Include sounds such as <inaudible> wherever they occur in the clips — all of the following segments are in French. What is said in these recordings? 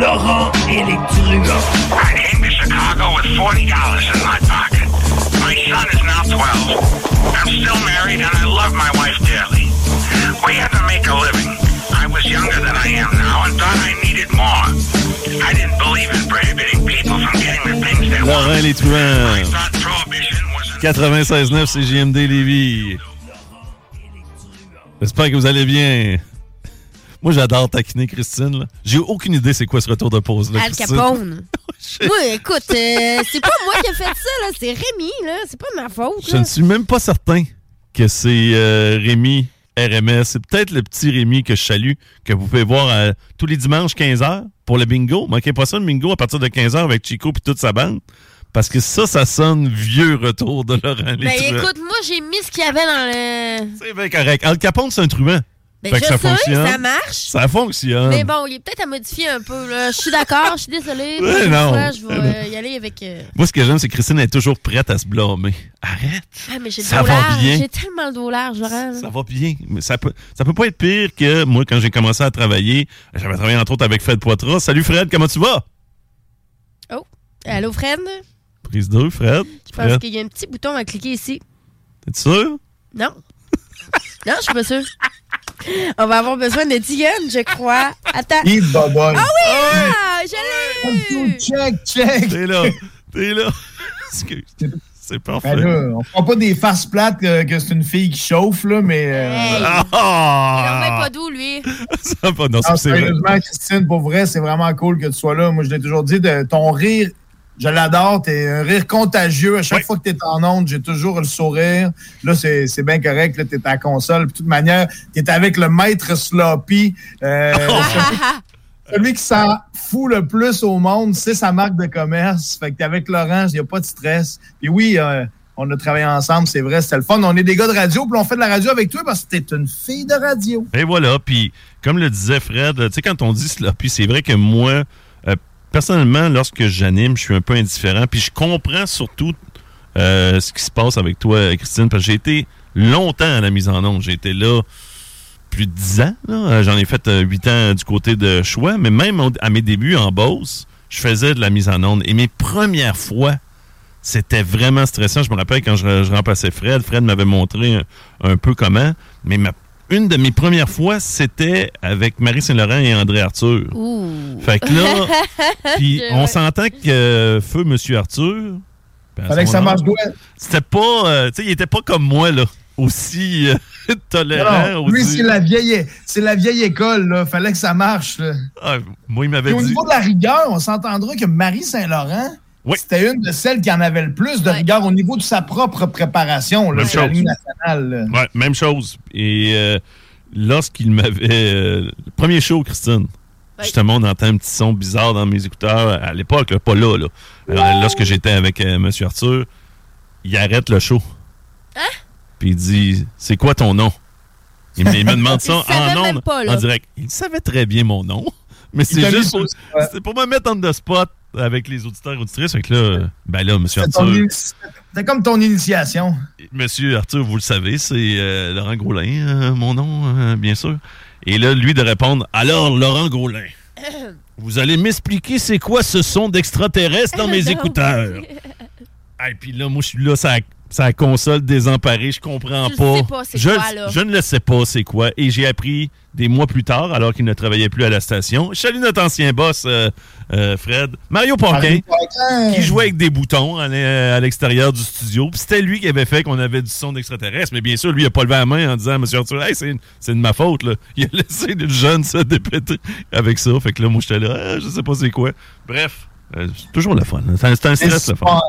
Laurent et les truands. I came to Chicago with $40 in my pocket. My son is now 12. I'm still married and I love my wife dearly. We had to make a living. I was younger than I am now and thought I needed more. I didn't believe in prohibiting people from getting the things they Laurent wanted. les I truands. thought prohibition was a 96.9 c'est JMD Lévis. J'espère que vous allez bien. Moi, j'adore taquiner Christine. là. J'ai aucune idée c'est quoi ce retour de pause. Là, Al Christine. Capone. <laughs> Je- Moi, écoute, euh, c'est pas moi qui ai fait ça, là. C'est Rémi, là. C'est pas ma faute, Je là. ne suis même pas certain que c'est euh, Rémi RMS. C'est peut-être le petit Rémi que je salue, que vous pouvez voir euh, tous les dimanches 15h pour le bingo. Manquez pas ça, le bingo à partir de 15h avec Chico et toute sa bande. Parce que ça, ça sonne vieux retour de Laurent Ben écoute, moi, j'ai mis ce qu'il y avait dans le. C'est bien correct. Al Capone, c'est un truand. Ben Fait je que ça sais, fonctionne. ça marche. Ça fonctionne. Mais bon, il est peut-être à modifier un peu, là. Je suis d'accord, je suis désolée. Ouais, non. fois, je vais euh, y aller avec. euh, Moi, ce que j'aime, c'est que Christine est toujours prête à se blâmer. Arrête. Ah, mais j'ai le Ça va bien. J'ai tellement le dos large, Laurent. Ça va bien. Mais ça peut, ça peut pas être pire que moi, quand j'ai commencé à travailler. J'avais travaillé entre autres avec Fred Poitras. Salut Fred, comment tu vas? Oh, allô, Fred? Prise 2, Fred. Je pense qu'il y a un petit bouton à cliquer ici. t'es sûr? Non. Non, je suis pas sûre. On va avoir besoin de Diane, je crois. Attends. Yves Boboy. Ah oui! Ah, je l'ai eu! Check, check. T'es là. T'es là. <laughs> Excuse. C'est parfait. Ben là, on fera pas des faces plates que, que c'est une fille qui chauffe, là, mais. euh, Hey! Il en Ah! met pas doux, lui. <laughs> Ça va, non, non, c'est vrai. sérieusement, Christine, pour vrai, c'est vraiment cool que tu sois là. Moi, je l'ai toujours dit, de, ton rire, je l'adore. T'es un rire contagieux. À chaque Oui. fois que t'es en onde, j'ai toujours le sourire. Là, c'est c'est bien correct. Là, t'es à la console. Puis, De toute manière, t'es avec le maître Sloppy. Euh, celui qui s'en fout le plus au monde, c'est sa marque de commerce. Fait que t'es avec Laurent, il n'y a pas de stress. Puis oui, euh, on a travaillé ensemble, c'est vrai, c'était le fun. On est des gars de radio, puis on fait de la radio avec toi parce que t'es une fille de radio. Et voilà, puis comme le disait Fred, tu sais, quand on dit cela, puis c'est vrai que moi, personnellement, lorsque j'anime, je suis un peu indifférent, puis je comprends surtout euh, ce qui se passe avec toi, Christine, parce que j'ai été longtemps à la mise en onde. J'ai été là plus de 10 ans. Euh, J'en ai fait euh, 8 ans du côté de choix, mais même à mes débuts en Beauce, je faisais de la mise en onde. Et mes premières fois, c'était vraiment stressant. Je me rappelle quand je, remplaçais Fred, Fred m'avait montré un, un peu comment, mais ma- une de mes premières fois, c'était avec Marie Saint-Laurent et André Arthur. Ouh. Fait que là, <laughs> puis on s'entend que euh, Feu Monsieur Arthur, ben, Fallait que ça marche bien. C'était pas, euh, tu sais, il était pas comme moi là, aussi euh, <laughs> tolérant. Non, lui, aussi- c'est la vieille, c'est la vieille école, là. Fallait que ça marche, là. Ah, moi, il m'avait au dit. niveau de la rigueur, on s'entendra que Marie Saint-Laurent, Oui. c'était une de celles qui en avait le plus de Ouais. rigueur au niveau de sa propre préparation, là, Même sur la nationale. là. Ouais, même chose. Et euh, lorsqu'il m'avait. euh, le premier show, Christine. Ouais. Justement, on entend un petit son bizarre dans mes écouteurs à l'époque, là, pas là. là. Alors, lorsque j'étais avec euh, M. Arthur, il arrête le show. Hein? Puis il dit C'est quoi ton nom? Il me, il me demande ça <laughs> en ondes, en direct. Il savait très bien mon nom, mais c'est juste pour, ouais. pour me mettre en the spot avec les auditeurs et auditrices. Fait que là, ben là, M. C'était ton Arthur. C'était comme ton initiation. Monsieur Arthur, vous le savez, c'est euh, Laurent Gaulin, euh, mon nom, euh, bien sûr. Et là, lui de répondre Alors, Laurent Gaulin, <coughs> vous allez m'expliquer c'est quoi ce son d'extraterrestre dans <coughs> mes écouteurs <laughs> Et puis là, moi, je suis là, ça sa console désemparée, je comprends Tu le pas. sais pas c'est je, quoi, là? je ne le sais pas c'est quoi. Et j'ai appris des mois plus tard, alors qu'il ne travaillait plus à la station. Je salue notre ancien boss, euh, euh, Fred. Mario Paquin qui jouait avec des boutons à l'e- à l'extérieur du studio. Puis c'était lui qui avait fait qu'on avait du son d'extraterrestre. Mais bien sûr, lui, il a pas levé la main en disant à M. Arthur, hey, c'est c'est de ma faute. Là. Il a <laughs> laissé le jeune se dépéter avec ça. Fait que là, moi, j'étais là, Ah, je sais pas c'est quoi. Bref, euh, c'est toujours le fun. C'est un, c'est un stress, le fun.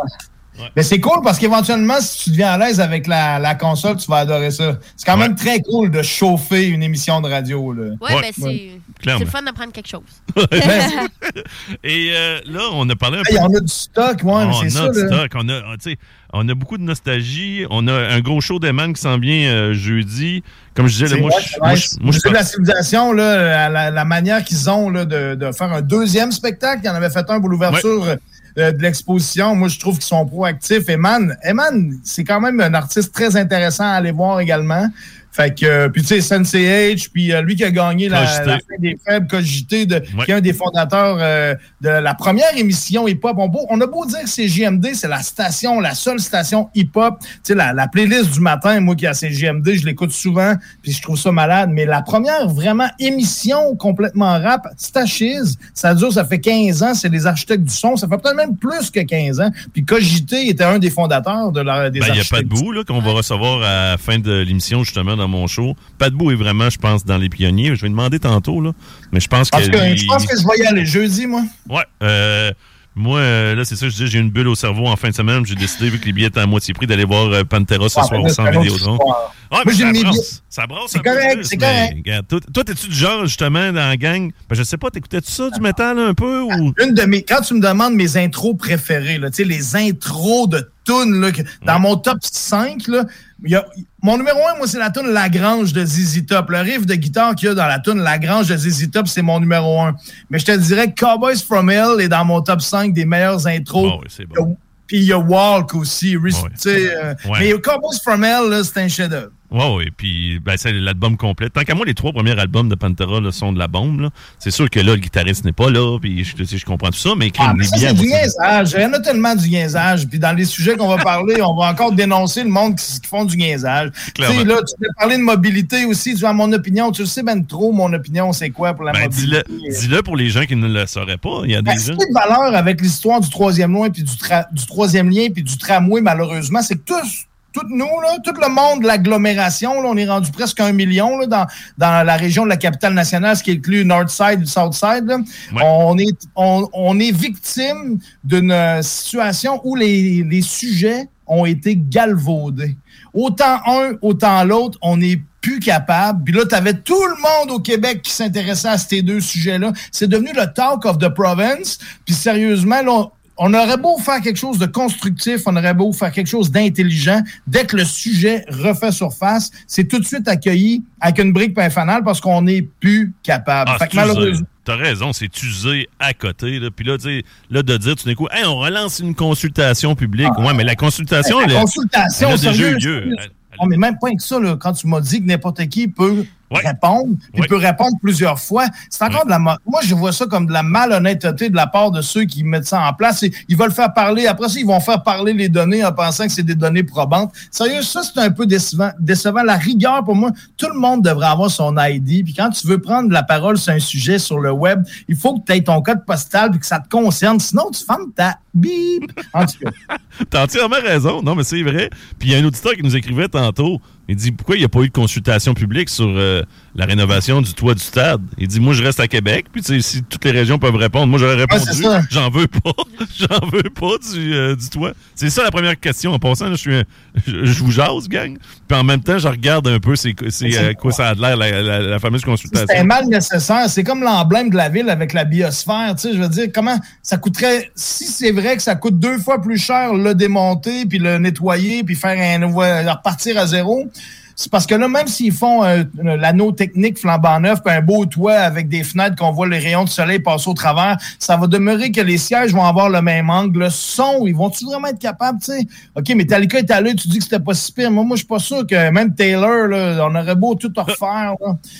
Ouais. Mais c'est cool parce qu'éventuellement, si tu deviens à l'aise avec la, la console, tu vas adorer ça. C'est quand même très cool de chauffer une émission de radio. Là. Ouais, Ouais. ben c'est. le fun d'apprendre quelque chose. <laughs> <laughs> Et euh, là, on a parlé un peu. Hey, on a du stock, ouais, on c'est a ça. du là. stock. On a, tu sais, on a beaucoup de nostalgie. On a un gros show d'Eman qui s'en vient euh, jeudi. Comme je disais, là, moi, vrai, je- moi, je- je la civilisation, là, la, la- la manière qu'ils ont là, de, de faire un deuxième spectacle, ils en avaient fait un pour l'ouverture de l'exposition. Moi, je trouve qu'ils sont proactifs. Eman, Eman, c'est quand même un artiste très intéressant à aller voir également. Fait que, euh, puis tu sais, Sensei H, puis euh, lui qui a gagné la, fin des faibles, Cogité, de, Ouais. qui est un des fondateurs euh, de la première émission hip-hop. On, on a beau dire que c'est JMD, c'est la station, la seule station hip-hop. Tu sais, la, la playlist du matin, moi qui a CGMD, je l'écoute souvent, puis je trouve ça malade. Mais la première vraiment émission complètement rap, Stashiz, ça dure, ça fait 15 ans, c'est les architectes du son, ça fait peut-être même plus que 15 ans. Puis Cogité était un des fondateurs de la, des Ben, il y a architectes pas de bout qu'on va recevoir à la fin de l'émission, justement, dans mon show. Pas de bout est vraiment, je pense, dans les pionniers. Je vais demander tantôt, là. Mais je pense En que. lui- je pense que je vais y aller jeudi, moi. Ouais. Euh, moi, euh, là, c'est ça, je dis, j'ai une bulle au cerveau en fin de semaine. J'ai décidé, vu que les billets étaient à moitié prix, d'aller voir euh, Pantera ce Ah, soir au centre Vidéotron. Ouais, Moi, mais j'ai ça mis brasse. bien- Ça brasse C'est un peu correct, c'est correct. regarde, toi, toi, t'es-tu du genre, justement, dans la gang? Ben, je sais pas, t'écoutais-tu ça, du métal, un peu, ou... Une de mes, quand tu me demandes mes intros préférées, là, tu sais, les intros de tunes, là, que- dans mon top 5, là, il y a, mon numéro 1, moi, c'est la tune Lagrange de ZZ Top. Le riff de guitare qu'il y a dans la tune Lagrange de ZZ Top, c'est mon numéro 1. Mais je te dirais que Cowboys from Hell est dans mon top 5 des meilleures intros. Oh, oui, bon. Puis il y a Walk aussi. Ouais. sais, euh, Ouais. Mais Cowboys from Hell, c'est un chef-d'œuvre. Ouais, ouais. Puis, ben, c'est l'album complet. Tant qu'à moi, les trois premiers albums de Pantera là, sont de la bombe. C'est sûr que là, le guitariste n'est pas là. Puis, je, je comprends tout ça. Mais Ah, mais ça, c'est du niaisage. Il y en a tellement du niaisage. Puis dans les sujets qu'on va parler, on va encore dénoncer le monde qui, qui font du niaisage. Tu sais, Clairement. là, tu veux parler de mobilité aussi. Tu vois, mon opinion, tu le sais ben trop, mon opinion, c'est quoi pour la Ben, mobilité? dis-le pour les gens qui ne le sauraient pas. Il y a des Ben, gens. de valeur avec l'histoire du troisième lien puis du, du troisième lien puis du tramway, malheureusement, c'est que tous, nous, là, tout le monde de l'agglomération, là, on est rendu presque un million là, dans, dans la région de la capitale nationale, ce qui inclut Northside et Southside. Ouais. On, est, on, on est victime d'une euh, situation où les, les sujets ont été galvaudés. Autant un, autant l'autre, on n'est plus capable. Puis là, tu avais tout le monde au Québec qui s'intéressait à ces deux sujets-là. C'est devenu le talk of the province. Puis sérieusement, là, on- aurait beau faire quelque chose de constructif, on aurait beau faire quelque chose d'intelligent. Dès que le sujet refait surface, c'est tout de suite accueilli avec une brique pain fanal parce qu'on n'est plus capable. Ah, Fait que malheureusement, T'as raison, c'est usé à côté. Là. Puis là, de dire tout d'un coup, hey, on relance une consultation publique. ouais, mais la consultation, la elle, consultation, elle a déjà eu lieu. Elle- Oh, mais même pas que ça, là, quand tu m'as dit que n'importe qui peut Ouais. répondre, il peut répondre plusieurs fois, c'est encore de la... mo- Moi, je vois ça comme de la malhonnêteté de la part de ceux qui mettent ça en place. Et ils veulent faire parler, après ça, ils vont faire parler les données en pensant que c'est des données probantes. Sérieux, ça, c'est un peu décevant. décevant. La rigueur, pour moi, tout le monde devrait avoir son ID. Puis quand tu veux prendre la parole sur un sujet sur le web, il faut que tu aies ton code postal puis que ça te concerne. Sinon, tu fermes ta bip. En tout cas. <laughs> T'as entièrement raison. Non, mais c'est vrai. Puis il y a un auditeur qui nous écrivait tantôt. Il dit pourquoi il n'y a pas eu de consultation publique sur euh, la rénovation du toit du stade? Il dit moi je reste à Québec. Puis tu sais, si toutes les régions peuvent répondre, moi j'aurais répondu. c'est. J'en veux pas. <laughs> J'en veux pas du, euh, du toit. C'est ça la première question. En passant, là, je suis un- je, je vous jase, gang. Puis en même temps, je regarde un peu c'est c'est, euh, quoi ça a de l'air la, la- la fameuse C'est consultation. mal nécessaire. C'est comme l'emblème de la ville avec la biosphère. Tu sais, je veux dire, comment ça coûterait, si c'est vrai que ça coûte deux fois plus cher le démonter, puis le nettoyer, puis faire un nouveau, repartir à zéro. C'est parce que là, même s'ils font euh, l'anneau technique flambant neuf, un beau toit avec des fenêtres qu'on voit les rayons de soleil passer au travers, ça va demeurer que les sièges vont avoir le même angle. Le son, ils vont-tu vraiment être capables, tu sais? OK, Metallica est allé, tu dis que c'était pas si pire. Moi, moi, je suis pas sûr que même Taylor, là, on aurait beau tout refaire.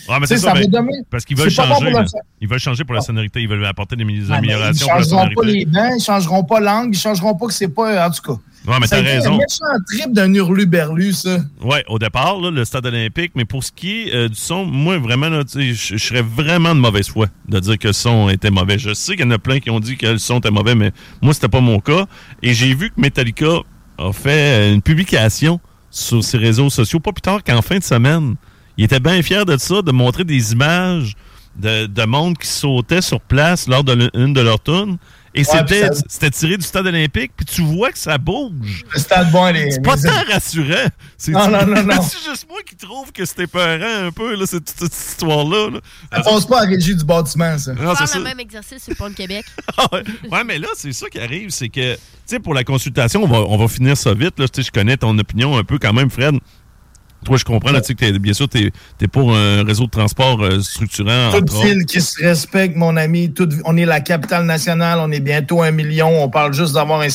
Ah, mais ça ça. va ben, demeurer- parce qu'ils veulent bon changer. Ils veulent changer pour la sonorité. Ils veulent apporter des Ouais, mais ils améliorations pour la changeront pas les dents, ils changeront pas l'angle, ils changeront pas que c'est pas. En tout cas. Ouais, mais t'as raison. un méchant trip d'un hurlu-berlu, ça. Ouais, au départ, là, le stade olympique. Mais pour ce qui est euh, du son, moi, vraiment, je serais vraiment de mauvaise foi de dire que le son était mauvais. Je sais qu'il y en a plein qui ont dit que le son était mauvais, mais moi, c'était pas mon cas. Et j'ai vu que Metallica a fait euh, une publication sur ses réseaux sociaux, pas plus tard qu'en fin de semaine. Il était bien fier de ça, de montrer des images de, de monde qui sautait sur place lors d'une de, leurs tunes Et c'était tiré du stade olympique, puis tu vois que ça bouge. Le stade bon, les. C'est pas tant rassurant. Non, non, non, non. C'est juste moi qui trouve que c'était peurant un peu, là, cette, cette histoire-là. Là. Ça passe pas à régie du bâtiment, ça. Non, c'est le même exercice sur le pont de Québec. <laughs> Ah ouais. mais là, c'est ça qui arrive, c'est que, tu sais, pour la consultation, on va, on va finir ça vite. Là. Je connais ton opinion un peu quand même, Fred. Toi, je comprends, là, tu sais, que bien sûr, tu es, pour un réseau de transport euh, structurant. Toute ville qui se respecte, mon ami. on est la capitale nationale, on est bientôt un million. On parle juste d'avoir un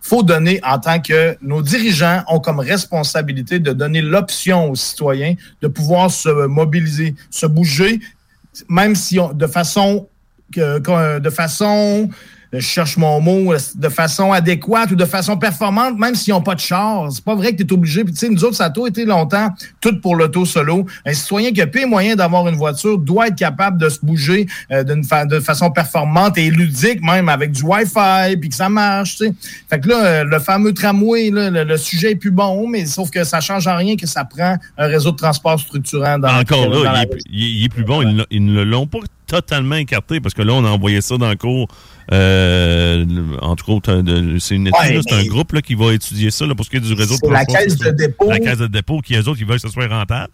faut donner, en tant que nos dirigeants ont comme responsabilité de donner l'option aux citoyens de pouvoir se mobiliser, se bouger, même si on, de façon, de façon je cherche mon mot, de façon adéquate ou de façon performante, même s'ils n'ont pas de char. C'est pas vrai que tu es obligé. Puis, tu sais, nous autres, ça a tout été longtemps, tout pour l'auto solo. Un citoyen qui a peu moyen d'avoir une voiture doit être capable de se bouger euh, d'une de façon performante et ludique, même avec du Wi-Fi, puis que ça marche, tu sais. Fait que là, euh, le fameux tramway, là, le, sujet est plus bon, mais sauf que ça change en rien que ça prend un réseau de transport structurant dans Encore là, il, est, plus bon. Ils, ne l'ont pas totalement écarté parce que là, on a envoyé ça dans le cours euh, entre autres, c'est une étude, c'est un groupe là, qui va étudier ça là, pour ce qui est du réseau de la caisse de dépôt. La caisse de dépôt, qui eux autres, qui veulent que ce soit rentable.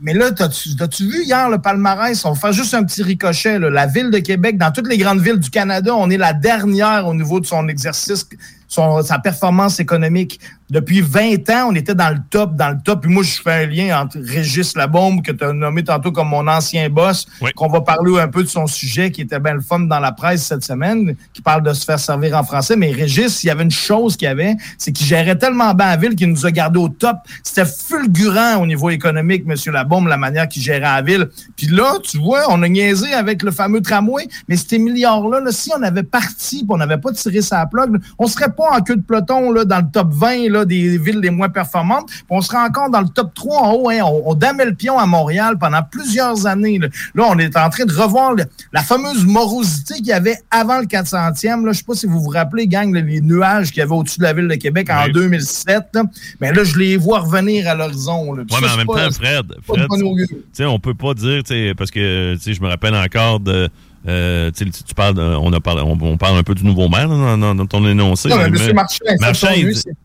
Mais là, as-tu vu hier le palmarès? On fait juste un petit ricochet. La ville de Québec, dans toutes les grandes villes du Canada, on est la dernière au niveau de son exercice, son, sa performance économique. Depuis 20 ans, on était dans le top, dans le top. Puis moi, je fais un lien entre Régis Labombe, que tu as nommé tantôt comme mon ancien boss, qu'on va parler un peu de son sujet, qui était bien le fun dans la presse cette semaine, qui parle de se faire servir en français. Mais Régis, il y avait une chose qu'il avait, c'est qu'il gérait tellement bien la ville qu'il nous a gardé au top. C'était fulgurant au niveau économique, M. Labombe, la manière qu'il gérait la ville. Puis là, tu vois, on a niaisé avec le fameux tramway, mais ces milliards-là, si on avait parti, puis on n'avait pas tiré sa plug, on serait pas en queue de peloton là, dans le top 20 là, des villes les moins performantes. on sera encore dans le top 3 en haut. Hein. On, on damait le pion à Montréal pendant plusieurs années. Là, on est en train de revoir la fameuse morosité qu'il y avait avant le 400e. Là. Je sais pas si vous vous rappelez, gang, les nuages qu'il y avait au-dessus de la ville de Québec en 2007. Mais là, je les vois revenir à l'horizon. Oui, mais en même temps, Fred, Fred on peut pas dire, parce que je me rappelle encore de euh, tu, parles, on, a parlé, on, parle un peu du nouveau maire dans, ton énoncé. Non, mais M. Marchand,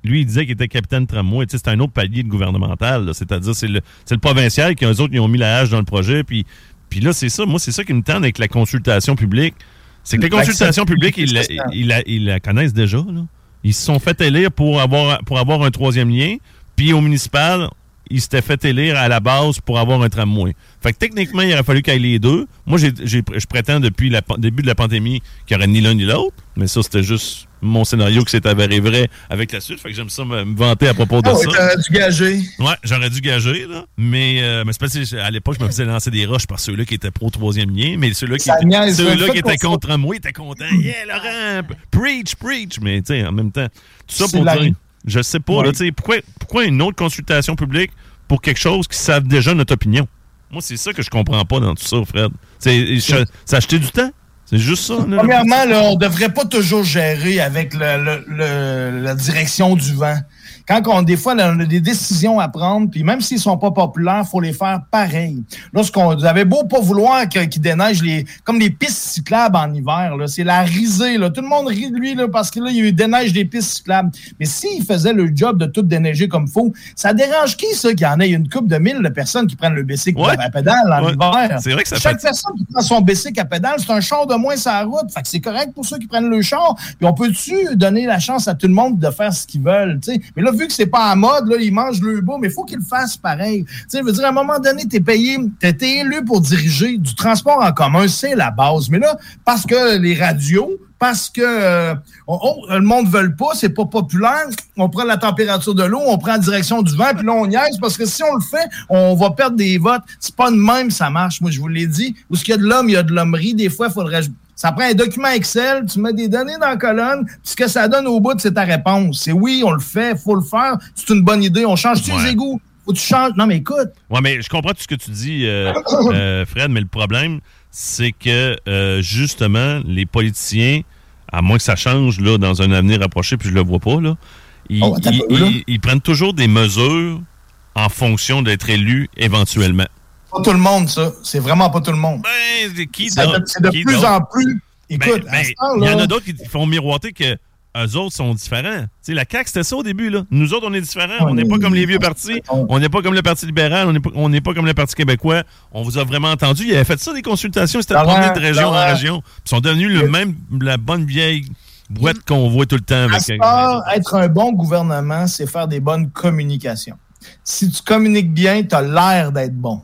lui, il disait qu'il était capitaine tramway. C'est un autre palier de gouvernemental. C'est-à-dire, c'est le, le provincial qui, eux autres, ils ont mis la hache dans le projet. Puis, puis là, c'est ça. Moi, c'est ça qui me tente avec la consultation publique. C'est que les consultations publiques, ils, la, ils, la, connaissent déjà. Là. Ils se sont fait élire pour avoir, pour avoir un troisième lien. Puis au municipal, il s'était fait élire à la base pour avoir un tramway. Fait que techniquement, il aurait fallu qu'il y ait les deux. Moi, je prétends depuis le début de la pandémie qu'il n'y aurait ni l'un ni l'autre. Mais ça, c'était juste mon scénario qui s'est avéré vrai avec la suite. Fait que j'aime ça me, vanter à propos de ah ça. J'aurais dû gager. Ouais, j'aurais dû gager, là. Mais, euh, mais c'est parce que à l'époque, je me faisais lancer des roches par ceux-là qui étaient pro troisième lien. Mais ceux-là qui, étaient, ceux qui étaient contre tramway étaient contents. Yeah, Laurent! Preach, preach! Mais, tu sais, en même temps, tout ça pour dire. Je sais pas, là, tu sais, pourquoi, pourquoi une autre consultation publique pour quelque chose qui savent déjà notre opinion? Moi, c'est ça que je comprends pas dans tout ça, Fred. C'est acheter du temps? C'est juste ça. Premièrement, là, on devrait pas toujours gérer avec la direction du vent quand on, des fois, on a des décisions à prendre, puis même s'ils sont pas populaires, faut les faire pareil. Lorsqu'on vous avez beau pas vouloir qu'ils déneigent les, comme les pistes cyclables en hiver, là, c'est la risée, là. Tout le monde rit de lui, là, parce que là, il déneige des pistes cyclables. Mais s'il faisait le job de tout déneiger comme faut, ça dérange qui, ça, qu'il y en ait une coupe de mille de personnes qui prennent le bicycle à pédale en hiver? C'est vrai que ça Chaque personne qui prend son bicycle à pédale, c'est un char de moins sur la route. Fait que c'est correct pour ceux qui prennent le char. Puis on peut-tu donner la chance à tout le monde de faire ce qu'ils veulent, tu sais? Mais là, vu que c'est pas en mode, là, ils mangent le beau, mais il faut qu'ils le fassent pareil. Tu sais, veux dire, à un moment donné, tu es payé, été élu pour diriger du transport en commun, c'est la base. Mais là, parce que les radios, parce que euh, le monde ne veut pas, c'est pas populaire, on prend la température de l'eau, on prend la direction du vent, puis là, on niaise, parce que si on le fait, on va perdre des votes. C'est pas de même, ça marche. Moi, je vous l'ai dit. Où ce qu'il y a de l'homme, il y a de l'hommerie. Des fois, il faudrait ça prend un document Excel, tu mets des données dans la colonne, puis ce que ça donne au bout, c'est ta réponse. C'est oui, on le fait, il faut le faire, c'est une bonne idée, on change tous les égouts? Faut que tu changes? Non, mais écoute. Ouais, mais je comprends tout ce que tu dis, euh, <coughs> euh, Fred, mais le problème, c'est que euh, justement, les politiciens, à moins que ça change là, dans un avenir approché, puis je le vois pas, là, ils, oh, ils prennent toujours des mesures en fonction d'être élus éventuellement pas tout le monde, ça. C'est vraiment pas tout le monde. Ben, qui C'est de, plus en plus Écoute, Ben, ben, il y en a d'autres qui font miroiter que eux autres sont différents. Tu sais, la CAQ, c'était ça au début. Là. Nous autres, on est différents. On n'est pas comme les vieux partis. On n'est pas comme le Parti libéral. On n'est pas, pas comme le Parti québécois. On vous a vraiment entendu. Il avait fait ça, des consultations. C'était promené de région en région. Ils sont devenus le même, la bonne vieille boîte qu'on voit tout le temps. À Avec ce part, être un bon gouvernement, c'est faire des bonnes communications. Si tu communiques bien, tu as l'air d'être bon.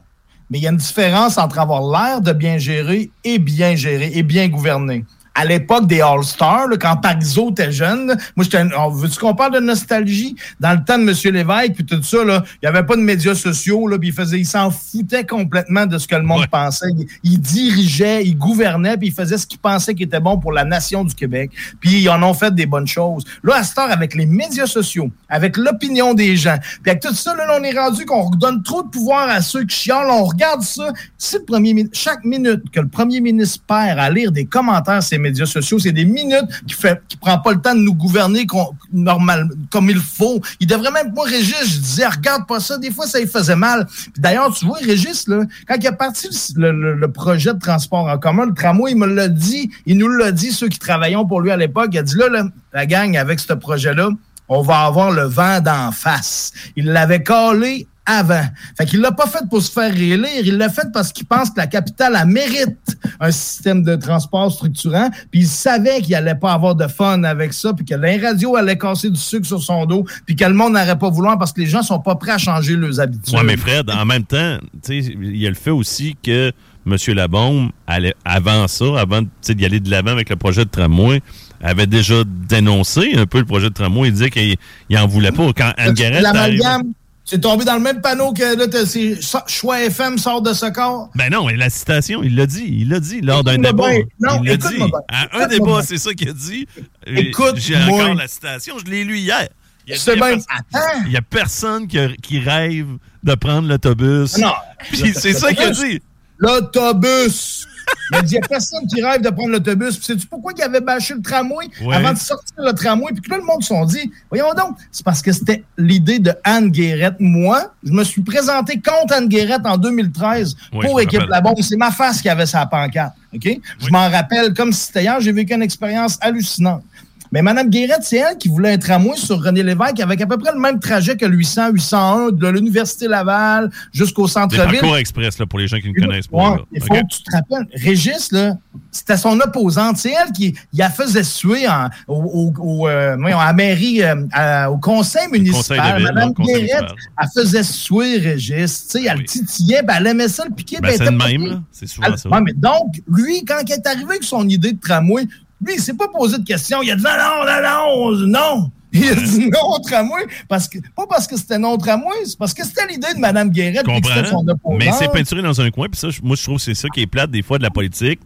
Mais il y a une différence entre avoir l'air de bien gérer et bien gérer et bien gouverner. À l'époque des All-Stars, quand Parizeau était jeune, moi, j'étais, veux-tu qu'on parle de nostalgie? Dans le temps de M. Lévesque, puis tout ça, là, il n'y avait pas de médias sociaux, là, puis il faisait, il s'en foutait complètement de ce que le monde Ouais. pensait. Il, il dirigeait, il gouvernait, puis il faisait ce qu'il pensait qui était bon pour la nation du Québec. Puis ils en ont fait des bonnes choses. Là, à cette heure, avec les médias sociaux, avec l'opinion des gens, puis avec tout ça, là, on est rendu qu'on donne trop de pouvoir à ceux qui chialent. On regarde ça. Si le premier chaque minute que le premier ministre perd à lire des commentaires les médias sociaux, c'est des minutes qui fait qui prend pas le temps de nous gouverner comme il faut. Il devrait même pas Régis, je disais regarde pas ça, des fois ça lui faisait mal. D'ailleurs, tu vois Régis là, quand il a parti le, le- le projet de transport en commun, le tramway, il me l'a dit, il nous l'a dit ceux qui travaillaient pour lui à l'époque, il a dit là, là, la gang avec ce projet-là, on va avoir le vent d'en face. Il l'avait collé avant. Fait qu'il l'a pas fait pour se faire réélire, il l'a fait parce qu'il pense que la capitale a mérite un système de transport structurant, puis il savait qu'il allait pas avoir de fun avec ça, puis que les radios allaient casser du sucre sur son dos, puis que le monde n'aurait pas vouloir parce que les gens sont pas prêts à changer leurs habitudes. Oui, mais Fred, en même temps, tu sais, il y a le fait aussi que M. Labombe, allait, avant ça, avant tu sais, d'y aller de l'avant avec le projet de tramway, avait déjà dénoncé un peu le projet de tramway. Il disait qu'il il en voulait pas. Quand Anne Garrett L'amalgame, c'est tombé dans le même panneau que là, Choix FM sort de ce corps. Ben non, et la citation, il l'a dit. Il l'a dit lors d'un débat. Non, il l'a dit. À un débat, c'est ça qu'il a dit. Écoute-moi. J'ai encore la citation. Je l'ai lu hier. Il y a- personne qui, a- qui rêve de prendre l'autobus. Non. <laughs> Puis c'est ça qu'il a dit. L'autobus. Il a dit, il n'y a personne qui rêve de prendre l'autobus. Puis sais-tu pourquoi il avait bâché le tramway Ouais. avant de sortir le tramway? Puis que là, le monde se sont dit, voyons donc, c'est parce que c'était l'idée de Anne Guérette. Moi, je me suis présenté contre Anne Guérette en 2013 Oui, je pour Équipe. La Bombe. C'est ma face qui avait sa pancarte. OK? Je m'en rappelle comme si c'était hier. J'ai vécu une expérience hallucinante. Mais Mme Guérette, c'est elle qui voulait un tramway sur René Lévesque avec à peu près le même trajet que le 800, 801 de l'Université Laval jusqu'au centre-ville. parcours express, là, pour les gens qui ne connaissent pas. ouais, il faut que tu te rappelles. Régis, là, c'était son opposante. C'est elle qui la faisait suer en, au, euh, à la mairie, euh, à- au conseil municipal. ville, Madame non, Guérette, elle faisait suer Régis. Sais, elle Oui. titillait, ben, elle aimait ça le piquer. Ben, ben, c'est le même. C'est souvent Elle- ça. ouais, mais donc, lui, quand il est arrivé avec son idée de tramway, lui, il s'est pas posé de questions. Il a dit non, non, non, non. Il a dit non au tramway, parce que, pas parce que c'était non au tramway, c'est parce que c'était l'idée de Mme Guérette. Son. Mais c'est peinturé dans un coin. Puis ça, moi, je trouve que c'est ça qui est plate des fois de la politique.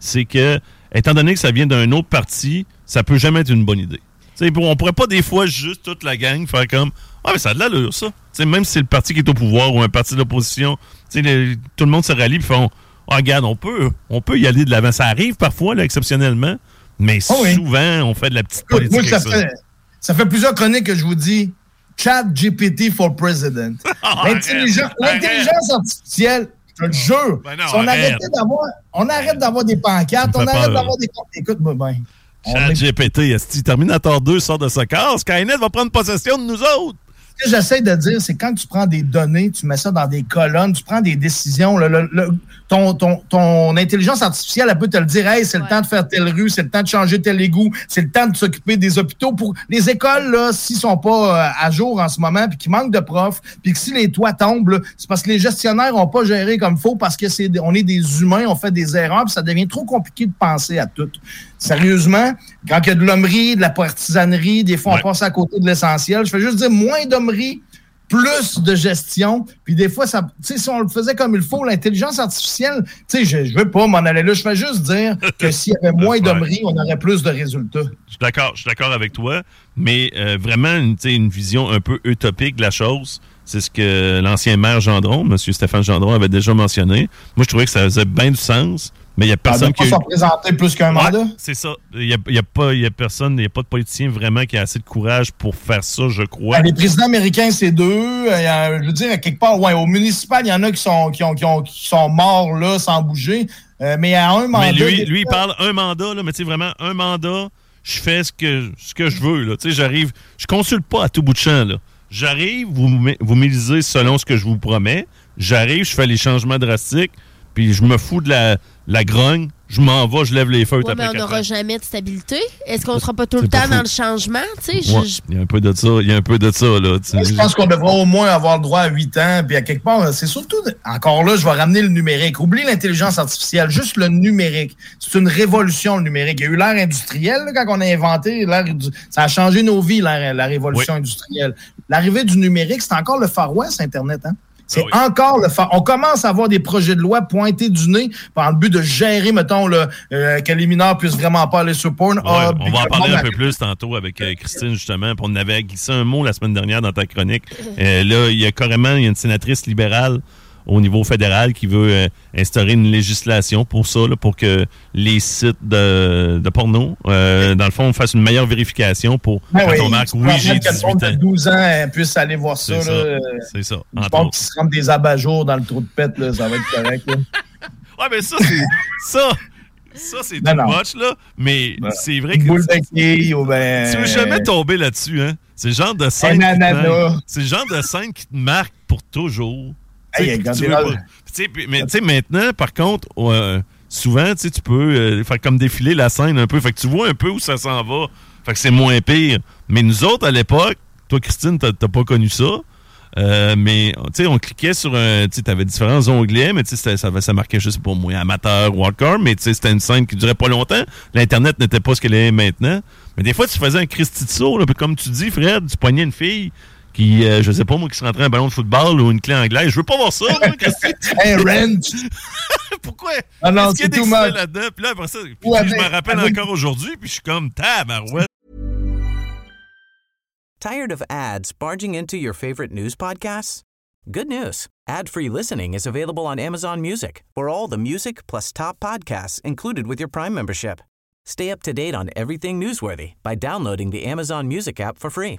C'est que, étant donné que ça vient d'un autre parti, ça peut jamais être une bonne idée. Tu sais, pour- on pourrait pas des fois juste toute la gang faire comme Ah, mais ça a de l'allure, ça. Même si c'est le parti qui est au pouvoir ou un parti d'opposition, tout le monde se rallie et font Ah, regarde, on peut, on peut y aller de l'avant. Ça arrive parfois, là, exceptionnellement, mais Ah oui. souvent, on fait de la petite politique. moi, ça fait, ça fait plusieurs chroniques que je vous dis Chat GPT for President. <laughs> L'intelligence Arrête, l'intelligence artificielle, je te le jure. Ben non, si on, arrête. d'avoir, on arrête d'avoir des pancartes, on arrête d'avoir des. Écoute-moi bien. Chat est- GPT, esti, Terminator 2 sort de sa case. Skynet va prendre possession de nous autres. Ce que j'essaie de dire, c'est quand tu prends des données, tu mets ça dans des colonnes, tu prends des décisions. le- le- le- ton, ton, ton intelligence artificielle, elle peut te le dire Hey, c'est le temps de faire telle rue, c'est le temps de changer tel égout, c'est le temps de s'occuper des hôpitaux. Pour les écoles, là, s'ils sont pas euh, à jour en ce moment, puis qu'il manque de profs, puis que si les toits tombent, c'est parce que les gestionnaires n'ont pas géré comme il faut, parce que c'est on est des humains, on fait des erreurs, puis ça devient trop compliqué de penser à tout. Sérieusement, quand il y a de l'hommerie, de la partisanerie, des fois on Ouais. passe à côté de l'essentiel. Je fais juste dire moins plus de gestion. Puis des fois, ça, si on le faisait comme il faut, l'intelligence artificielle, je, je veux pas m'en aller là. Je fais juste dire que s'il y avait <laughs> moins d'hommerie, on aurait plus de résultats. Je suis d'accord, je suis d'accord avec toi, mais euh, vraiment une vision un peu utopique de la chose. C'est ce que l'ancien maire Gendron, M. Stéphane Gendron, avait déjà mentionné. Moi, je trouvais que ça faisait bien du sens, mais il n'y a personne ne qui. a représenter plus qu'un Ouais, mandat. c'est ça. Il n'y a, il y a pas, il y a personne, il n'y a pas de politicien vraiment qui a assez de courage pour faire ça, je crois. Ben, les présidents américains, c'est deux. Euh, il je veux dire, à quelque part, ouais, au municipal, il y en a qui sont, qui, ont, qui, ont, qui sont morts là sans bouger. Euh, mais à un mandat. Mais lui, lui, il parle un mandat, là, mais tu sais, vraiment, un mandat, je fais ce que, ce que je veux. Là. Tu sais, j'arrive, je consulte pas à tout bout de champ. Là. J'arrive, vous, vous m'élisez selon ce que je vous promets. J'arrive, je fais les changements drastiques, puis je me fous de la, la grogne. Je m'en vais, je lève les feutres Ouais, mais on n'aura jamais de stabilité. Est-ce qu'on sera pas tout le pas temps dans le changement? Tu sais, je- Ouais, je- il y a un peu de ça, il y a un peu de ça, là. tu sais. Je pense qu'on devrait au moins avoir le droit à 8 ans. Puis à quelque part, c'est surtout, encore là, je vais ramener le numérique. Oublie l'intelligence artificielle, juste le numérique. C'est une révolution, le numérique. Il y a eu l'ère industrielle, là, quand on a inventé l'ère du- Ça a changé nos vies, la révolution industrielle. L'arrivée du numérique, c'est encore le Far West, Internet. Hein? C'est Ah oui. encore le. On commence à avoir des projets de loi pointés du nez par le but de gérer, mettons, là, euh, que les mineurs puissent vraiment pas aller sur porn. Ouais, Ah, on va en le parler un peu plus tantôt avec euh, Christine, justement. Puis on avait glissé un mot la semaine dernière dans ta chronique. Euh, là, il y a carrément il y a une sénatrice libérale au niveau fédéral qui veut euh, instaurer une législation pour ça, là, pour que les sites de, de porno, euh, dans le fond, fassent une meilleure vérification pour Ben quand oui, on marque oui, j'ai que le 18 monde de ans. 12 ans puisse aller voir ça. C'est ça. là, euh, C'est ça. Je pense qu'ils se rendent des abat-jours dans le trou de pète, là, ça va être correct. <laughs> Ouais, mais ça, c'est. ça, ça c'est too non. much, là. Mais Ben, c'est vrai que. boule de ou ben. Tu veux jamais tomber là-dessus, hein? C'est le genre de scène. Qui te C'est le genre de scène qui te marque pour toujours. Hey, tu veux pas- mais tu sais, maintenant, par contre, euh, souvent, tu peux euh, faire comme défiler la scène un peu. Fait que tu vois un peu où ça s'en va. Fait que c'est moins pire. Mais nous autres, à l'époque, toi, Christine, t'as pas connu ça. Euh, mais tu sais, on cliquait sur un. Tu sais, t'avais différents onglets, mais tu sais, ça, ça marquait, sais pas moi, amateur ou hardcore, mais tu sais, c'était une scène qui durait pas longtemps. L'Internet n'était pas ce qu'elle est maintenant. Mais des fois, tu faisais un Christy de saut, là, puis comme tu dis, Fred, tu poignais une fille qui, euh, je sais pas moi, qui se rentrait un ballon de football ou une clé anglaise. Je veux pas voir ça, moi, <laughs> wrench. <laughs> Pourquoi? Ah non, Qu'est-ce qu'il y a là-dedans? Puis là, après ça, puis Ouais, je mais me rappelle avec- encore aujourd'hui, puis je suis comme, tabarouette. Tired of ads barging into your favorite news podcasts? Good news. Ad-free listening is available on Amazon Music for all the music plus top podcasts included with your Prime membership. Stay up to date on everything newsworthy by downloading the Amazon Music app for free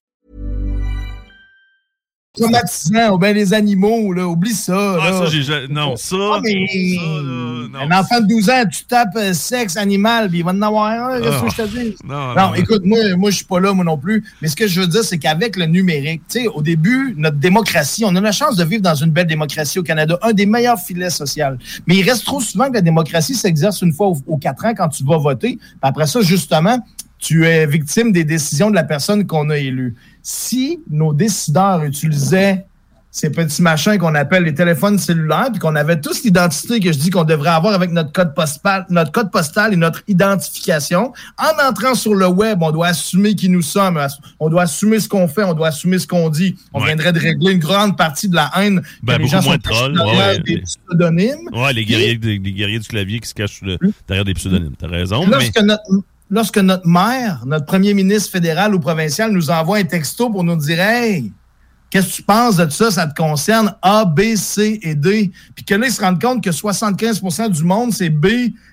Traumatisant, ou bien les animaux, là, oublie ça. Ah, là. ça, j'ai ja- Non, ça. Ah, mais ça, là, non. un enfant de 12 ans, tu tapes euh, sexe animal, puis il va en avoir un, qu'est-ce que je te dis? Non, Non, écoute, moi, moi je suis pas là, moi non plus. Mais ce que je veux dire, c'est qu'avec le numérique, tu sais, au début, notre démocratie, on a la chance de vivre dans une belle démocratie au Canada, un des meilleurs filets sociaux. Mais il reste trop souvent que la démocratie s'exerce une fois aux, aux quatre ans quand tu vas voter. Puis après ça, justement, tu es victime des décisions de la personne qu'on a élue. Si nos décideurs utilisaient ces petits machins qu'on appelle les téléphones cellulaires, puis qu'on avait tous l'identité que je dis qu'on devrait avoir avec notre code postal, notre code postal et notre identification. En entrant sur le web, on doit assumer qui nous sommes, on doit assumer ce qu'on fait, on doit assumer ce qu'on dit. On Ouais. viendrait de régler une grande partie de la haine Ben, que les gens moins sont de trolls, cachés ouais, des pseudonymes. Ouais, les guerriers, les guerriers du clavier qui se cachent le- derrière des pseudonymes. T'as raison. Mais... Lorsque notre, lorsque notre maire, notre premier ministre fédéral ou provincial nous envoie un texto pour nous dire Hey, qu'est-ce que tu penses de ça? Ça te concerne A, B, C et D. Puis que là, ils se rendent compte que 75% du monde, c'est B.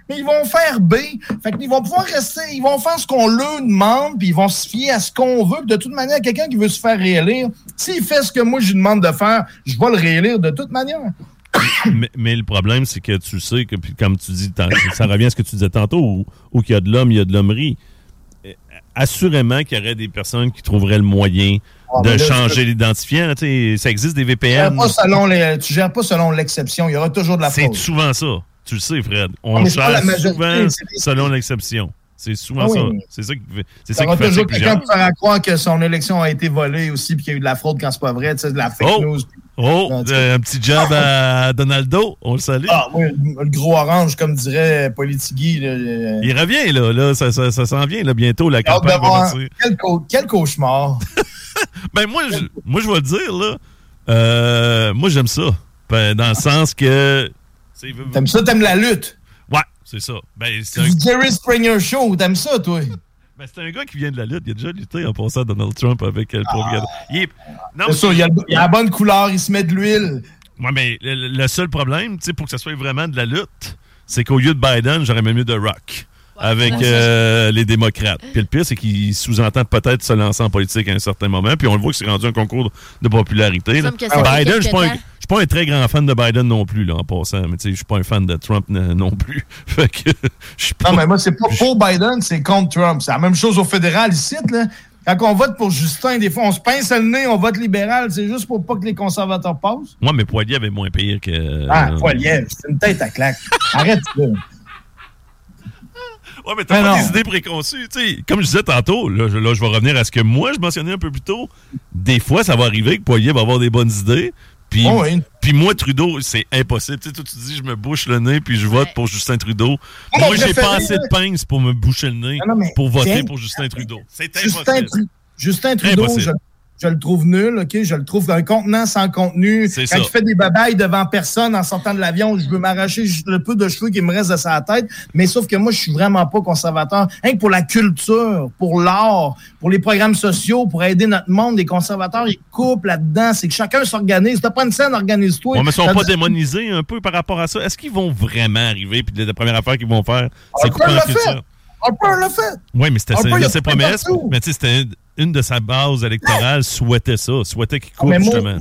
Mais ils vont faire B. Fait qu'ils vont pouvoir rester, ils vont faire ce qu'on leur demande, puis ils vont se fier à ce qu'on veut. De toute manière, quelqu'un qui veut se faire réélire, s'il fait ce que moi, je lui demande de faire, je vais le réélire de toute manière. Mais, mais le problème, c'est que tu sais que, puis comme tu dis, ça revient à ce que tu disais tantôt, où, où qu'il y a de l'homme, il y a de l'hommerie. Euh, Assurément qu'il y aurait des personnes qui trouveraient le moyen Ah, de là, changer l'identifiant. Ça existe des VPN. gères pas selon les- tu gères pas selon l'exception. Il y aura toujours de la C'est fraude. souvent ça. Tu le sais, Fred. Ah, On c'est gère majorité, souvent c'est selon l'exception. C'est souvent Ah oui. ça. C'est ça qui fait, c'est Ça ça qui fait toujours quelqu'un faire croire que son élection a été volée aussi puis qu'il y a eu de la fraude quand c'est pas vrai, tu sais, de la fake Oh! news. Oh, tu- euh, un petit job à <laughs> Donaldo. On le salue. Ah, oui, le gros orange, comme dirait Politigui. là, euh, Il revient, là. là ça ça, ça s'en vient là, bientôt. La campagne va partir. Quel, quel cauchemar. <laughs> Ben moi, je, moi, je vais le dire, là. Euh, moi, j'aime ça. Ben, dans le sens que. T'aimes ça, t'aimes la lutte? Ouais, c'est ça. Ben, c'est un, Jerry Springer Show, t'aimes ça, toi? Ben, c'est un gars qui vient de la lutte. Il a déjà lutté en passant à Donald Trump avec euh, le pauvre gars. Il est- Non, C'est sûr, il y, a, il la bonne couleur, il se met de l'huile. Ouais, mais le, le seul problème, tu sais, pour que ça soit vraiment de la lutte, c'est qu'au lieu de Biden, j'aurais même mieux de Rock. Avec euh, les démocrates. Puis le pire, c'est qu'il sous-entend peut-être se lancer en politique à un certain moment. Puis on le voit que c'est rendu un concours de popularité. là. Biden, je suis pas, un- temps. je suis pas un très grand fan de Biden non plus, là, en passant. Mais tu sais, je suis pas un fan de Trump euh, non plus. <laughs> fait que je suis pas... Non, mais moi, c'est pas pour Biden, c'est contre Trump. C'est la même chose au fédéral ici, là. Quand on vote pour Justin, des fois, on se pince le nez, on vote libéral. C'est juste pour pas que les conservateurs passent. Moi, mais Poilier avait moins pire que... Ah, euh, Poilievre, c'est une tête à claque. Arrête ça. Ouais, mais t'as Mais pas non. des idées préconçues. tu sais. Comme je disais tantôt, là je, là, je vais revenir à ce que moi, je mentionnais un peu plus tôt. Des fois, ça va arriver que Poirier va avoir des bonnes idées. Puis, Oh, oui. puis moi, Trudeau, c'est impossible. Tu sais, toi, tu dis, je me bouche le nez, puis je vote pour Justin Trudeau. mon moi, j'ai pas assez de pince pour me boucher le nez Non, non, mais pour voter pour Justin Trudeau. C'est Justin, impossible. Justin Trudeau, Impossible. je, je le trouve nul, OK? Je le trouve un contenant sans contenu. Quand ça. il fait des babayes devant personne en sortant de l'avion, je veux m'arracher juste le peu de cheveux qui me reste de sa tête. Mais sauf que moi, je suis vraiment pas conservateur. Que pour la culture, pour l'art, pour les programmes sociaux, pour aider notre monde, les conservateurs, ils coupent là-dedans. C'est que chacun s'organise. T'as pas une scène, organise-toi. Ouais, mais ils sont pas dit- démonisés un peu par rapport à ça. Est-ce qu'ils vont vraiment arriver? Puis la première affaire qu'ils vont faire, c'est Un couper fait. Harper l'a fait. Oui, mais c'était ses, promesses. Mais tu sais, c'était une, une de sa base électorale souhaitait ça. Souhaitait qu'il coupe, moi, justement.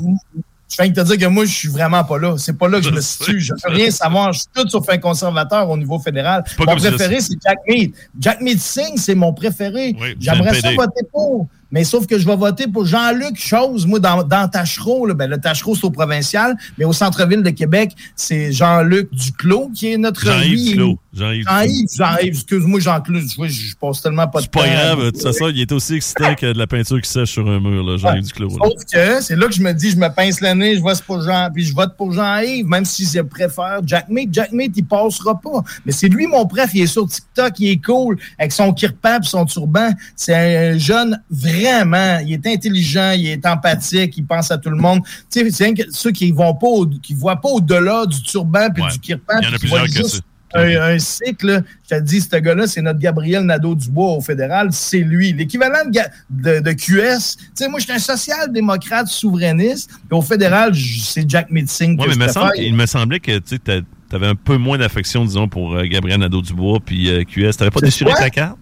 je viens de te dire que moi, je suis vraiment pas là. C'est pas là que je, <laughs> Je me situe. Je veux rien savoir. Je suis tout sauf un conservateur au niveau fédéral. Mon préféré, c'est Jack Mead. Jack Mead Singh, c'est mon préféré. Oui, J'aimerais ça voter pour. Mais sauf que je vais voter pour Jean-Luc Chose. Moi, dans, dans Tachereau, là, ben, le Tachereau, c'est au provincial, mais au centre-ville de Québec, c'est Jean-Luc Duclos qui est notre Duclos. Jean-Yves Duclos. Jean-Yves, Jean-Yves, excuse-moi, Jean-Claude, je, je passe tellement pas de C'est pas grave, de toute façon, il est aussi excitant que de la peinture qui sèche sur un mur, là, Jean-Yves Duclos. là. Sauf que c'est là que je me dis, je me pince le nez, je vote pour Jean, puis je vote pour Jean-Yves, même si je préfère Jack Mate. Jack Mate, il passera pas. Mais c'est lui mon préf, il est sur TikTok, il est cool, avec son kirpan et son turban. C'est un jeune vraiment, il est intelligent, il est empathique, il pense à tout le monde. Tu sais, c'est ceux qui vont pas, au- qui voient pas au-delà du turban puis Ouais. du kirpan. Il y en a plusieurs que ça. Un, un cycle, je te dis, ce gars-là, c'est notre Gabriel Nadeau-Dubois au fédéral, c'est lui. L'équivalent de, Ga- de- de QS, tu sais, moi, je suis un social-démocrate souverainiste, puis au fédéral, c'est Jack Mitzing Ouais, mais il me, semble, préfère. il me semblait que tu avais un peu moins d'affection, disons, pour euh, Gabriel Nadeau-Dubois puis euh, QS. T'avais pas déchiré ta carte?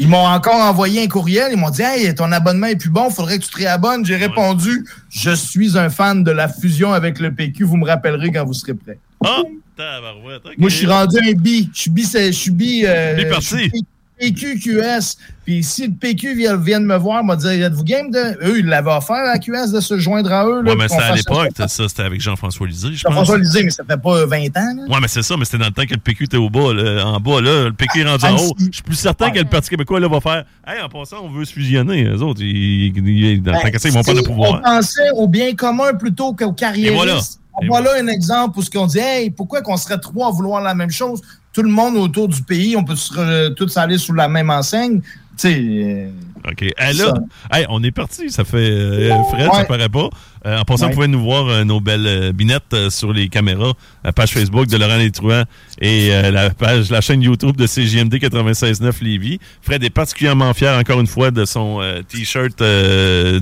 Ils m'ont encore envoyé un courriel, ils m'ont dit « Hey, ton abonnement est plus bon, faudrait que tu te réabonnes. » J'ai répondu « Je suis un fan de la fusion avec le PQ, vous me rappellerez quand vous serez prêt. Ah! Tabarouette. Moi, je suis rendu un bi. Je suis bi, c'est- je suis bi. euh, Biparti. je suis PQ, QS. Puis si le PQ vient, vient de me voir, m'a dit Êtes-vous game de. Eux, ils l'avaient offert à QS de se joindre à eux. là, Ouais, mais c'était à l'époque, ça. ça, c'était avec Jean-François Lisée, je pense. Jean-François Lisée, mais ça fait pas 20 ans. Là. Ouais, mais c'est ça, mais c'était dans le temps que le PQ était au bas, là, en bas, là. Le PQ est rendu en Ah, haut. si. Je suis plus certain que le Parti québécois, là, va faire Hey, en passant, on veut se fusionner. Les autres, ils, ils- dans le temps que ça, ils vont pas Ben, le pouvoir. On pensait au bien commun plutôt qu'au carriéristes. Et voilà. Voilà un exemple où ce qu'on dit Hey, pourquoi qu'on serait trois à vouloir la même chose? Tout le monde autour du pays, on peut se tous aller sous la même enseigne. Tu sais. euh, OK. Hey, là, hey, on est parti. Ça fait euh, Fred, ça paraît pas. Euh, en passant, Ouais. vous pouvez nous voir euh, nos belles binettes sur les caméras, la page Facebook de Laurent Létruant et la page, la chaîne YouTube de CJMD 96.9 Lévis. Fred est particulièrement fier, encore une fois, de son T-shirt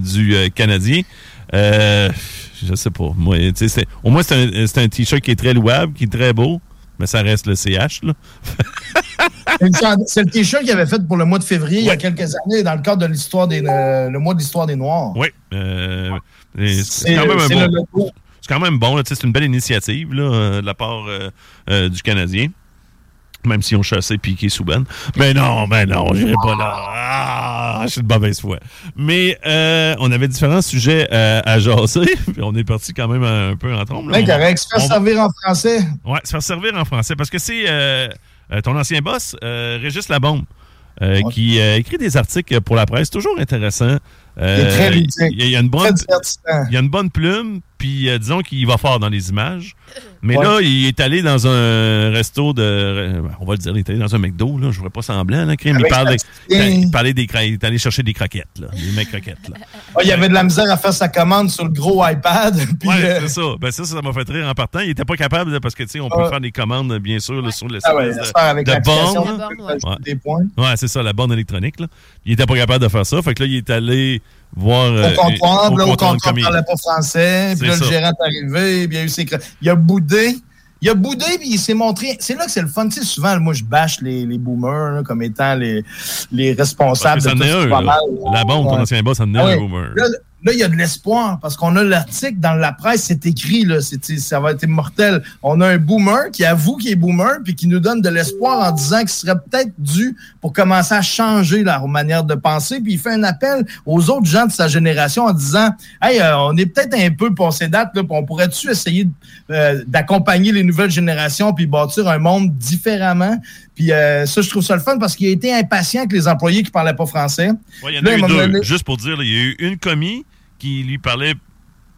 du Canadien. Euh, je sais pas. Moi, au moins, c'est un, un T-shirt qui est très louable, qui est très beau. Mais ça reste le CH, <laughs> C'est le t-shirt qu'il avait fait pour le mois de février il y a quelques années dans le cadre de l'histoire des euh, le mois de l'histoire des Noirs. Oui. Euh, c'est quand même un bon... C'est quand même bon, c'est une belle initiative là, euh, de la part euh, du Canadien. Même si on chassait Piqué Souban. Mais non, mais non, j'irai pas là. Ah, je suis de mauvaise foi. Mais euh, on avait différents sujets euh, à jaser. <laughs> Puis on est parti quand même un, peu en trombe. là. Ben, On correct. Se faire on servir en français. Ouais, se faire servir en français. Parce que c'est euh, ton ancien boss, Régis Labombe, euh, qui euh, écrit des articles pour la presse. Toujours intéressant. Euh, Il est très ludique. il y a- il y a une bonne, Très divertissant. il y a une bonne plume, puis euh, disons qu'il va fort dans les images. Mais Ouais. là, il est allé dans un resto de. euh, On va le dire, il est allé dans un McDo, là. Je ne ferais pas semblant, là, crime. Il, Sébastien. il parlait des il est allé chercher des croquettes, là. Des mecs croquettes, là. Ah, il y avait de la misère à faire sa commande sur le gros iPad. <laughs> Puis, Ouais, euh, c'est ça. Ben, ça, ça m'a fait rire en partant. Il était pas capable, là, parce que, tu sais, on peut Ah. faire des commandes, bien sûr, là, sur le ah site se de- de borne, Ouais. c'est ça, la borne électronique, là. Il était pas capable de faire ça. Fait que là, il est allé voir. euh, Au comptoir, au là, au comptoir il- parlait pas français. Puis là, le gérant est arrivé. Puis il y a eu ses Il a boudé. il a boudé puis il s'est montré. C'est là que c'est le fun. Tu sais, souvent, moi, je bâche les, les boomers là, comme étant les, les responsables de tout un, pas mal. La bombe, ton ancien boss, ça en est Ah un, boomer. Là, là, il y a de l'espoir parce qu'on a l'article dans la presse, c'est écrit, là, ça va être mortel. On a un boomer qui avoue qu'il est boomer puis qui nous donne de l'espoir en disant qu'il serait peut-être dû pour commencer à changer leur manière de penser. Puis il fait un appel aux autres gens de sa génération en disant Hey, euh, on est peut-être un peu passé date, là, puis on pourrait-tu essayer euh, d'accompagner les nouvelles générations puis bâtir un monde différemment? Puis euh, ça, je trouve ça le fun parce qu'il a été impatient avec les employés qui parlaient pas français. Ouais, il y en a eu deux. donné- Juste pour dire, il y a eu une commis qui lui parlait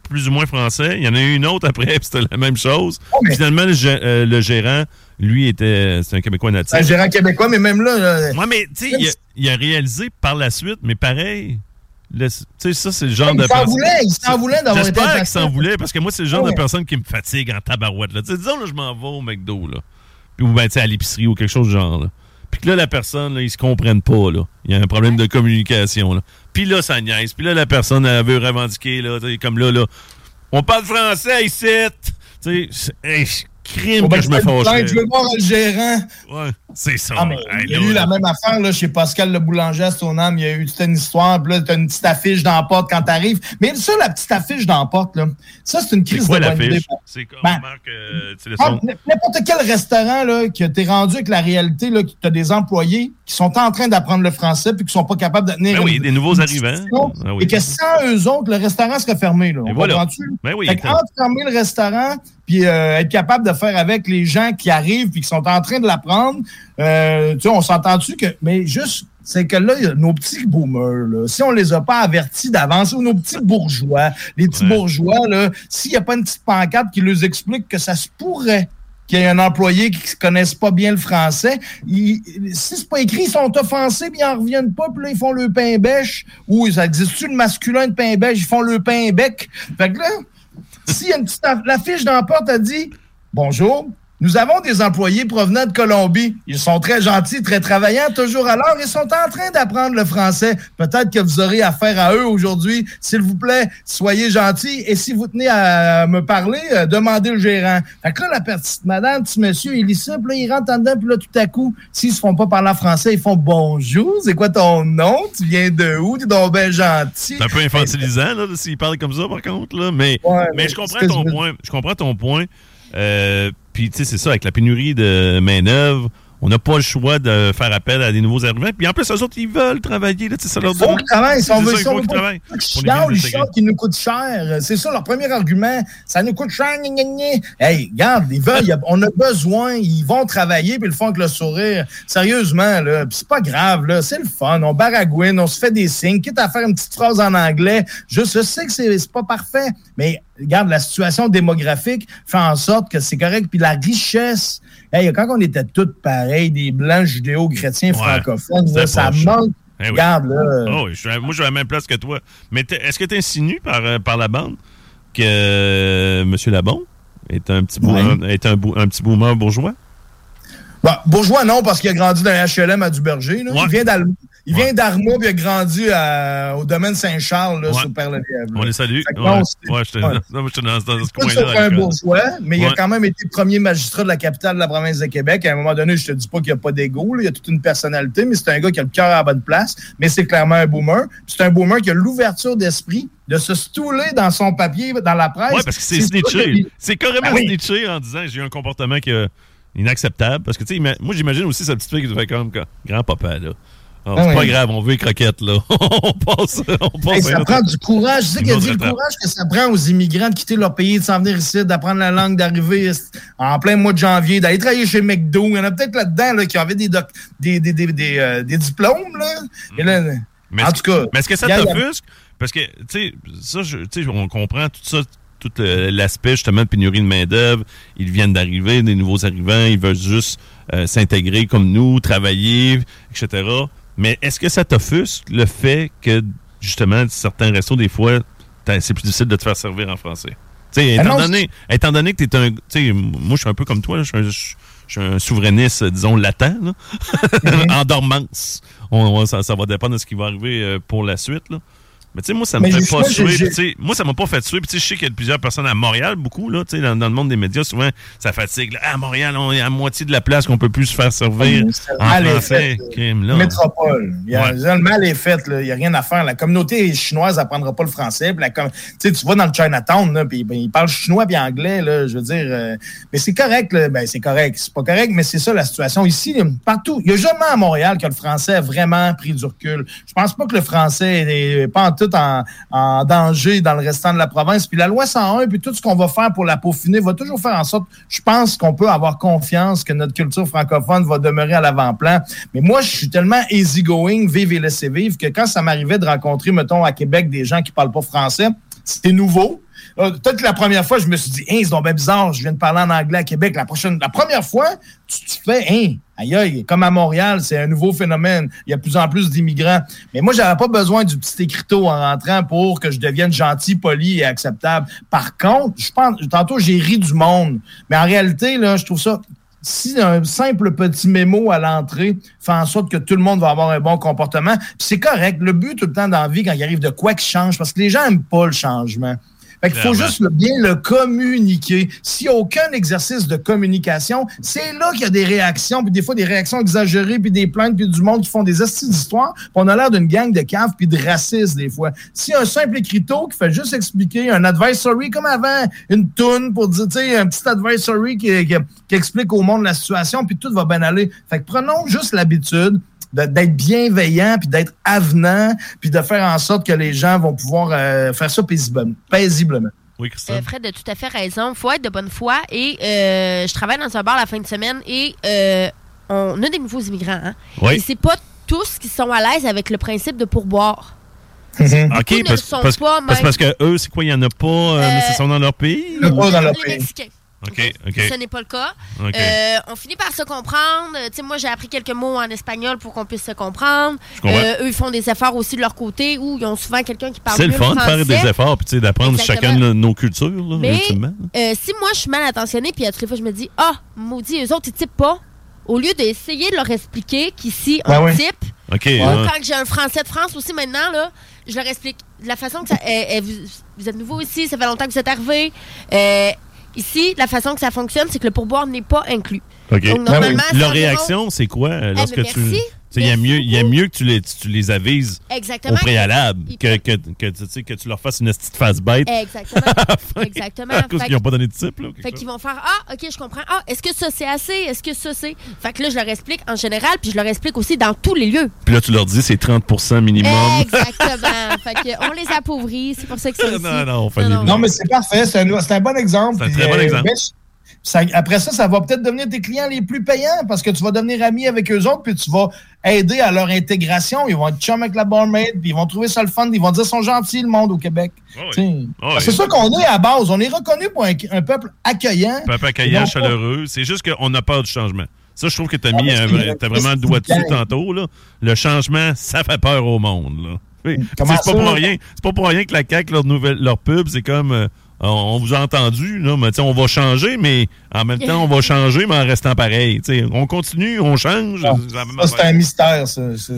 plus ou moins français. Il y en a eu une autre après, <laughs> puis c'était la même chose. Oh, mais- Finalement, le, euh, le gérant, lui, était c'est un Québécois natif. C'est un gérant québécois, mais même là, là, Ouais, mais tu sais, il, a- il a réalisé par la suite, mais pareil. Tu sais, ça, c'est le genre il de s'en personne- voulait, il s'en voulait d'avoir été J'espère qu'il s'en voulait, parce que moi, c'est le genre Ouais. de personne qui me fatigue en tabarouette. Là. Disons, là, je m'en vais au McDo, là. Puis, ou ben, tu sais, à l'épicerie ou quelque chose du genre, là. Puis que là, la personne, là, ils se comprennent pas, là. Il y a un problème de communication, là. Puis là, ça niaise. Puis là, la personne, elle veut revendiquer, là, comme là, là. On parle français ici! Tu sais, crime ben, que je me Je veux voir le gérant. Ouais, c'est ça. Ah, mais Hey, il y a eu la même affaire là, chez Pascal le boulanger à Stoneham. Il y a eu toute une histoire. Puis là, tu as une petite affiche dans la porte quand tu arrives. Mais ça, la petite affiche dans la porte, là, ça, c'est une crise quoi de bonne idée. C'est comme Ben, euh, Ah, son- N'importe quel restaurant là, que tu es rendu avec la réalité, là, que tu as des employés qui sont en train d'apprendre le français puis qui sont pas capables de tenir. Ben oui, une- des nouveaux une arrivants. Ah oui. Et que sans eux autres, le restaurant serait fermé. Là, On voilà. Ben oui, Fait le restaurant puis euh, être capable de faire avec les gens qui arrivent puis qui sont en train de l'apprendre, euh, tu sais, on s'entend-tu que. Mais juste, c'est que là, il y a nos petits boomers, là, si on les a pas avertis d'avance, ou nos petits bourgeois, les petits Ouais. bourgeois, là, s'il n'y a pas une petite pancarte qui leur explique que ça se pourrait qu'il y ait un employé qui ne connaisse pas bien le français, ils- si c'est pas écrit, ils sont offensés, puis ils en reviennent pas, puis là, ils font le pain bêche, ou ça existe-tu le masculin de pain bêche, ils font le pain bec. Fait que là, a une petite la porte, elle dit Bonjour, nous avons des employés provenant de Colombie. Ils sont très gentils, très travaillants, toujours à l'heure. Ils sont en train d'apprendre le français. Peut-être que vous aurez affaire à eux aujourd'hui. S'il vous plaît, soyez gentils. Et si vous tenez à me parler, euh, demandez le gérant. Fait que là, la petite madame, petit monsieur, il ça, puis là, il rentre en dedans, puis là, tout à coup, s'ils se font pas parler en français, ils font Bonjour, c'est quoi ton nom? Tu viens de où? Tu es donc bien gentil. C'est un peu infantilisant, là, s'il parle comme ça, par contre, là. Mais, Ouais, mais mais je comprends ton je point. Je comprends ton point. Euh, Puis, tu sais, c'est ça, avec la pénurie de main-d'œuvre, on n'a pas le choix de faire appel à des nouveaux arrivants. Puis en plus, eux autres, ils veulent travailler, là, ça leur Il faut qu'ils travaillent. Si on veut, ça, travaillent. ils qui nous coûtent cher. C'est ça leur premier argument. Ça nous coûte cher. gna, gna, gna. Hey, regarde, ils veulent, <laughs> on a besoin. Ils vont travailler puis ils le font avec le sourire. Sérieusement, là. Puis c'est pas grave, là. C'est le fun. On baragouine, on se fait des signes. Quitte à faire une petite phrase en anglais. Je, je sais que c'est pas parfait, mais regarde, la situation démographique fait en sorte que c'est correct. Puis la richesse. Hey, quand on était tous pareils, des blancs judéo-chrétiens Ouais, francophones, là, ça manque. Eh oui. Regarde, là. Oh, oui, je suis à- moi, je suis à la même place que toi. Mais est-ce que tu insinues par, euh, par la bande que euh, M. Labon est un petit, boomer, est un, bou- un petit boomer bourgeois? Bah, bourgeois, non, parce qu'il a grandi dans un HLM à Duberger. là. Ouais. Il vient d'Al- il Ouais. vient d'Armand, puis il a grandi à- au domaine Saint-Charles, là, Ouais. sur Père-le-Lièvre. On les salue. Ouais, c'est- ouais, j'étais moi, dans, dans ce coin-là. un bourgeois, mais il a quand même été premier magistrat de la capitale de la province de Québec. À un moment donné, je te dis pas qu'il n'y a pas d'ego, il y a toute une personnalité, mais c'est un gars qui a le cœur à la bonne place, mais c'est clairement un boomer. C'est un boomer qui a l'ouverture d'esprit de se stouler dans son papier, dans la presse. Ouais, parce que c'est snitché. C'est carrément Ben oui. snitché en disant j'ai eu un comportement qui est inacceptable. Parce que, tu sais, moi, j'imagine aussi sa petite fille qui devait comme grand-papa, là. Ah, Ah c'est pas grave, on veut les croquettes, là. <laughs> on passe, on passe Hey, ça prend du courage. Tu sais qu'il a autre dit le courage que ça prend aux immigrants de quitter leur pays, de s'en venir ici, d'apprendre la langue, d'arriver en plein mois de janvier, d'aller travailler chez McDo. Il y en a peut-être là-dedans là, qui avaient des, doc- des, des, des, des, euh, des diplômes. Là. Et là, Mais en est-ce- tout cas, Mais est-ce que ça t'offusque? Parce que, tu sais, ça, je- tu sais, on comprend tout ça, tout l'aspect justement de pénurie de main-d'œuvre. Ils viennent d'arriver, des nouveaux arrivants, ils veulent juste euh, s'intégrer comme nous, travailler, etc. Mais est-ce que ça t'offusque le fait que, justement, certains restos, des fois, t'as- c'est plus difficile de te faire servir en français? Tu sais, Ah étant, donné, étant donné que tu es un. Tu sais, moi, je suis un peu comme toi, je suis un- je je suis un souverainiste, disons, latent, là. Mhm. <laughs> en dormance. On- on- ça, ça va dépendre de ce qui va arriver euh, pour la suite, là. Mais tu sais, moi, ça me fait pas moi, j'ai- suer. j'ai- Puis, tu sais, Moi, ça m'a pas fait suer. Puis, je sais qu'il y a plusieurs personnes à Montréal, beaucoup, là, tu sais, dans, dans le monde des médias, souvent, ça fatigue. là. à Montréal, on est à moitié de la place qu'on peut plus se faire servir Le en français. Crime, là. Métropole. Il y a- Ouais. Le mal est fait. là. Il n'y a rien à faire. La communauté chinoise n'apprendra pas le français. La com- tu vas dans le Chinatown, là, puis ben, ils parlent chinois puis anglais. Là, je veux dire, euh, mais c'est correct. là. Ben, c'est correct. C'est pas correct, mais c'est ça la situation. Ici, partout. Il n'y a jamais à Montréal que le français a vraiment pris du recul. Je pense pas que le français est pas en tout en, danger dans le restant de la province. Puis la loi 101, puis tout ce qu'on va faire pour la peaufiner, va toujours faire en sorte, je pense qu'on peut avoir confiance que notre culture francophone va demeurer à l'avant-plan. Mais moi, je suis tellement easygoing, vive et laissez vivre, que quand ça m'arrivait de rencontrer, mettons, à Québec, des gens qui parlent pas français, c'était nouveau. Euh, Peut-être la première fois, je me suis dit, hein, c'est donc bizarre, je viens de parler en anglais à Québec. La prochaine, la première fois, tu, tu fais, hein, aïe, aïe, comme à Montréal, c'est un nouveau phénomène. Il y a de plus en plus d'immigrants. Mais moi, j'avais pas besoin du petit écriteau en rentrant pour que je devienne gentil, poli et acceptable. Par contre, je pense, tantôt, j'ai ri du monde. Mais en réalité, là, je trouve ça si un simple petit mémo à l'entrée fait en sorte que tout le monde va avoir un bon comportement, c'est correct. Le but tout le temps dans la vie, quand il arrive de quoi qui change, parce que les gens n'aiment pas le changement. Fait qu'il faut juste le- bien le communiquer. S'il n'y a aucun exercice de communication, c'est là qu'il y a des réactions, puis des fois des réactions exagérées, puis des plaintes, puis du monde qui font des astuces d'histoire, puis on a l'air d'une gang de caves, puis de racistes des fois. Si un simple écriteau qui fait juste expliquer un advisory comme avant, une toune pour dire, tu sais, un petit advisory qui, qui- qui explique au monde la situation, puis tout va bien aller. Fait que prenons juste l'habitude de- d'être bienveillant, puis d'être avenant, puis de faire en sorte que les gens vont pouvoir euh, faire ça paisiblement. paisiblement. Oui, Euh, Christophe. Fred a tout à fait raison. faut être de bonne foi. Et euh, je travaille dans un bar la fin de semaine et euh, on a des nouveaux immigrants. Hein? Oui. Et c'est pas tous qui sont à l'aise avec le principe de pourboire. OK, ne parce, parce- parce- que eux, c'est quoi, il n'y en a pas, euh, mais Euh, ce sont dans leur pays? Pas dans leur les pays. Mexicains. OK, OK. Ce n'est pas le cas. OK. Euh, on finit par se comprendre. Euh, tu sais, moi, j'ai appris quelques mots en espagnol pour qu'on puisse se comprendre. Je comprends. Euh, eux, ils font des efforts aussi de leur côté où ils ont souvent quelqu'un qui parle C'est le fun de faire des efforts, puis tu sais, d'apprendre chacun de nos cultures, là, Mais ultimement. euh, si moi, je suis mal intentionnée, puis à toutes les fois, je me dis, ah, maudit, eux autres, ils typent pas. Au lieu d'essayer de leur expliquer qu'ici, on Ben type, OK, ou ouais. quand j'ai un Français de France aussi maintenant, là, je leur explique de la façon que ça. vous, vous êtes nouveau ici, ça fait longtemps que vous êtes arrivé. Ici, la façon que ça fonctionne, c'est que le pourboire n'est pas inclus. OK. Donc, normalement, c'est Leur réaction, c'est quoi euh, lorsque mais tu. merci. Tu sais, Il y a mieux, y a mieux que tu les, tu les avises Exactement. au préalable que, que, que, tu sais, que tu leur fasses une petite face bête. Exactement. <laughs> Exactement. À cause Fait qu'ils n'ont pas donné de type. Là, Fait qu'ils vont faire Ah, OK, je comprends. Ah, est-ce que ça c'est assez? Est-ce que ça c'est? Fait que là, je leur explique en général, puis je leur explique aussi dans tous les lieux. Puis là, tu leur dis c'est 30 minimum. Exactement. <laughs> fait que on les appauvrit, c'est pour ça que c'est non, non, on fait Non, non. mais c'est parfait. C'est un, c'est un bon exemple. C'est un très bon euh, exemple. ben, ça- après ça, ça va peut-être devenir tes clients les plus payants parce que tu vas devenir ami avec eux autres, puis tu vas aider à leur intégration. Ils vont être chum avec la barmaid, puis ils vont trouver ça le fun. Ils vont dire sont gentils, le monde au Québec. Ah oui. Ah oui. C'est ça qu'on est à base. On est reconnu pour un, un peuple accueillant. Peuple accueillant, chaleureux. C'est juste qu'on a peur du changement. Ça, je trouve que tu as mis un vrai- t'as vraiment le doigt dessus tantôt. Là. Le changement, ça fait peur au monde. Là. Oui. Comment C'est pas pour rien. Pas pour rien que la CAQ, leur, nouvelle, leur pub, c'est comme euh, on, on vous a entendu, là, mais on va changer, mais en même temps, on va changer, mais en restant pareil. Tu sais, on continue, on change. Ah, c'est un mystère, ça. <laughs>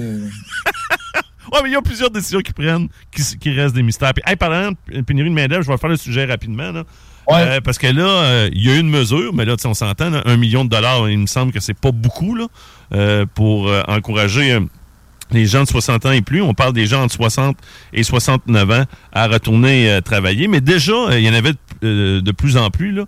Ouais, mais il y a plusieurs décisions qui prennent qui, restent des mystères. Puis, hey, parlant de pénurie de main-d'œuvre, je vais faire le sujet rapidement. Là. Ouais. Euh, parce que là, euh, il y a une mesure, mais là, tu sais, on s'entend, un million de dollars, il me semble que c'est pas beaucoup là, euh, pour euh, encourager euh, les gens de 60 ans et plus. On parle des gens entre 60 et 69 ans à retourner euh, travailler. Mais déjà, euh, il y en avait de, euh, de plus en plus. Là.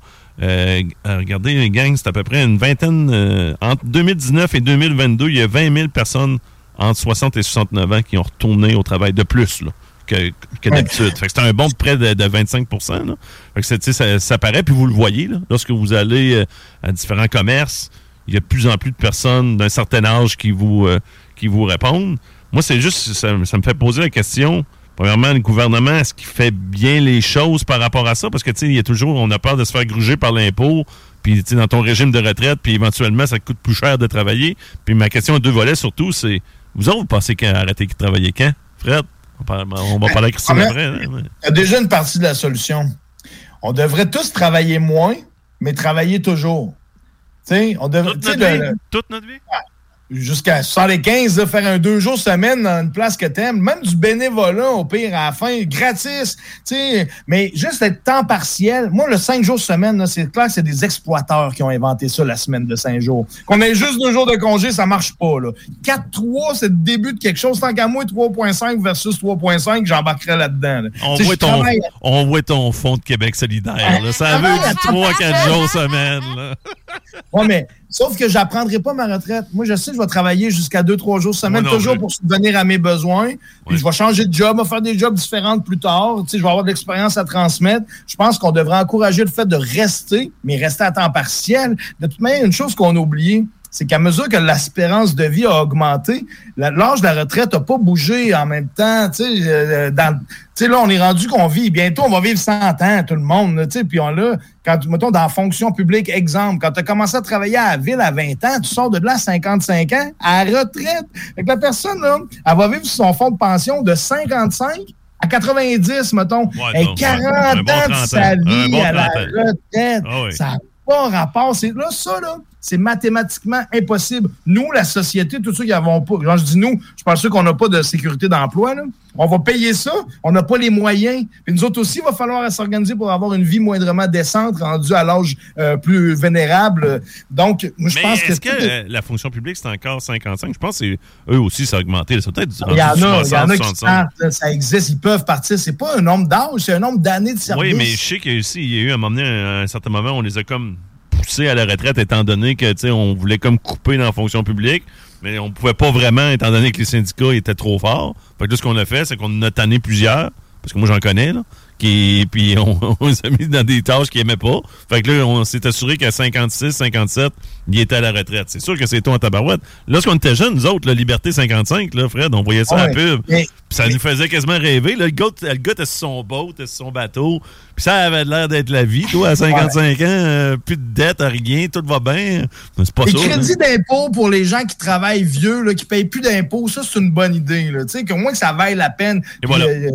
Regardez, les gangs, c'est à peu près une vingtaine. euh, entre 2019 et 2022, il y a 20 000 personnes entre 60 et 69 ans qui ont retourné au travail de plus là, que, que d'habitude. Fait que c'est un bond de près de, de 25 là. Fait que c'est- ça, ça paraît, puis vous le voyez, là, lorsque vous allez à différents commerces, il y a de plus en plus de personnes d'un certain âge qui vous, euh, qui vous répondent. Moi, c'est juste, ça, ça me fait poser la question. Premièrement, le gouvernement, est-ce qu'il fait bien les choses par rapport à ça? Parce que, tu sais, il y a toujours, on a peur de se faire gruger par l'impôt, puis, tu sais, dans ton régime de retraite, puis éventuellement, ça coûte plus cher de travailler. Puis ma question à deux volets, surtout, c'est, vous autres, vous pensez qu'à arrêter de travailler quand? Fred? On, parle- on va parler à Christine Ah, après. hein, mais- Il y a déjà une partie de la solution. On devrait tous travailler moins, mais travailler toujours. Tu sais, on devrait. Toute le- le- Toute notre vie? Jusqu'à 75, là, faire un deux jours semaine dans une place que t'aimes, même du bénévolat au pire à la fin, gratis, mais juste être temps partiel. Moi, le cinq jours semaine, c'est clair que c'est des exploiteurs qui ont inventé ça, la semaine de cinq jours. Qu'on ait juste deux jours de congé, ça marche pas, là. 4-3, c'est le début de quelque chose. Tant qu'à moi, 3.5 versus 3.5, j'embarquerais là-dedans. là. On voit, ton, travaille- on voit ton fond de Québec solidaire. là. Ça veut du 3-4 jours semaine. là. Ouais, mais sauf que j'apprendrai pas ma retraite. Moi, je sais que je vais travailler jusqu'à deux, trois jours semaine, non toujours pour subvenir à mes besoins. Puis je vais changer de job, faire des jobs différents plus tard. Tu sais, je vais avoir de l'expérience à transmettre. Je pense qu'on devrait encourager le fait de rester, mais rester à temps partiel. De toute manière, une chose qu'on a oubliée, c'est qu'à mesure que l'espérance de vie a augmenté, l'âge de la retraite n'a pas bougé en même temps. Tu sais, euh, dans- tu sais, là, on est rendu qu'on vit. Bientôt, on va vivre 100 ans, tout le monde. là, tu sais, Puis on là, quand, mettons, dans la fonction publique, exemple, quand tu as commencé à travailler à la ville à 20 ans, tu sors de là à 55 ans, à la retraite. Fait que la personne, là, elle va vivre son fonds de pension de 55 à 90, mettons. Ouais, Et donc, 40 un bon ans 30 de sa vie à la 30 ans. retraite. Ah oui. Ça n'a pas rapport. C'est là, ça, là, c'est mathématiquement impossible. Nous, la société, tous ceux qui n'avons pas, quand je dis nous, je pense qu'on n'a pas de sécurité d'emploi, là, on va payer ça, on n'a pas les moyens. Puis nous autres aussi, il va falloir s'organiser pour avoir une vie moindrement décente, rendue à l'âge euh, plus vénérable. Donc, moi, je Mais pense est-ce que... que, euh, la fonction publique, c'est encore 55? Je pense que c'est- eux aussi, ça a augmenté. C'est peut-être il y en a, il y en a 60, qui 65. partent, là, ça existe, ils peuvent partir. C'est pas un nombre d'âge, c'est un nombre d'années de service. Oui, mais je sais qu'il y a aussi, il y a eu un moment donné, à un certain moment, on les a comme poussés à la retraite, étant donné que, on voulait comme couper dans la fonction publique, mais on pouvait pas vraiment, étant donné que les syndicats étaient trop forts. Fait que là, ce qu'on a fait, c'est qu'on a tanné plusieurs, parce que moi, j'en connais, qui, puis on, <laughs> on les a mis dans des tâches qu'ils aimaient pas. Fait que là, on s'est assuré qu'à 56, 57, ils étaient à la retraite. C'est sûr que c'est toi en tabarouette. Lorsqu'on était jeunes, nous autres, la Liberté 55, là, Fred, on voyait ça à la pub. mais- ça nous faisait quasiment rêver. Là, le, gars, le gars était sur son boat, était sur son bateau. Puis ça avait l'air d'être la vie. Toi, à 55 ans, euh, plus de dette, rien, tout va bien. C'est pas Les crédits d'impôt pour les gens qui travaillent vieux, là, qui payent plus d'impôts, ça, c'est une bonne idée. Tu sais, qu'au moins que ça vaille la peine. Et voilà. euh,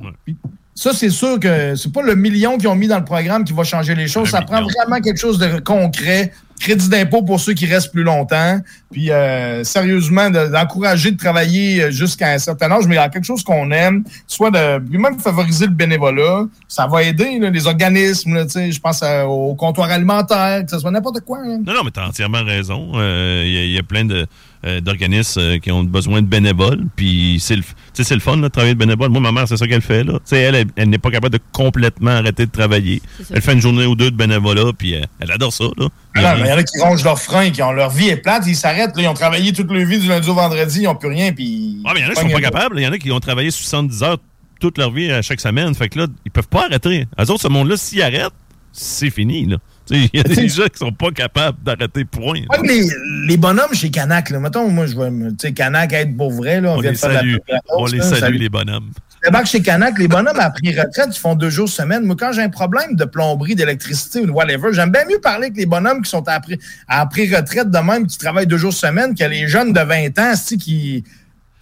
Ouais. puis ça, c'est sûr que c'est pas le million qu'ils ont mis dans le programme qui va changer les choses. Ça prend vraiment quelque chose de concret. Crédit d'impôt pour ceux qui restent plus longtemps. Puis, euh, sérieusement, de- d'encourager de, travailler jusqu'à un certain âge, mais il y a quelque chose qu'on aime, soit de même favoriser le bénévolat. Ça va aider là, les organismes. là, tu sais, je pense à- au comptoir alimentaire, que ce soit n'importe quoi. hein. Non, non, mais t'as entièrement raison. Euh, Il y, il y a plein de, euh, d'organismes euh, qui ont besoin de bénévoles. Puis c'est le, c'est le fun là, de travailler de bénévole. Moi, ma mère, c'est ça qu'elle fait. Là. Tu sais, Elle, elle, elle n'est pas capable de complètement arrêter de travailler. Elle fait une journée ou deux de bénévolat, puis elle, elle adore ça. Là. Alors, il y en a qui rongent leurs freins, qui ont leur vie est plate, ils s'arrêtent, ils ont travaillé toute leur vie du lundi au vendredi, ils n'ont plus rien, puis. Ah, mais il y en a qui sont pas capables. Il y en a qui ont travaillé 70 heures toute leur vie à chaque semaine. Fait que là, ils peuvent pas arrêter. Eux autres, ce monde-là, s'ils arrêtent, c'est fini. là. <laughs> Il y a des gens qui sont pas capables d'arrêter, point. Ouais, mais les, bonhommes chez Canac, là, mettons, moi, je vois, tu sais, Canac être pour vrai, là, on, On vient les de faire la salue. gratos, On les salue, salut. les bonhommes. Débarque chez Canac, les bonhommes après retraite, ils font deux jours semaine. Moi, quand j'ai un problème de plomberie, d'électricité ou de whatever, j'aime bien mieux parler avec les bonhommes qui sont après, après retraite de même, qui travaillent deux jours semaine, que les jeunes de 20 ans, qui,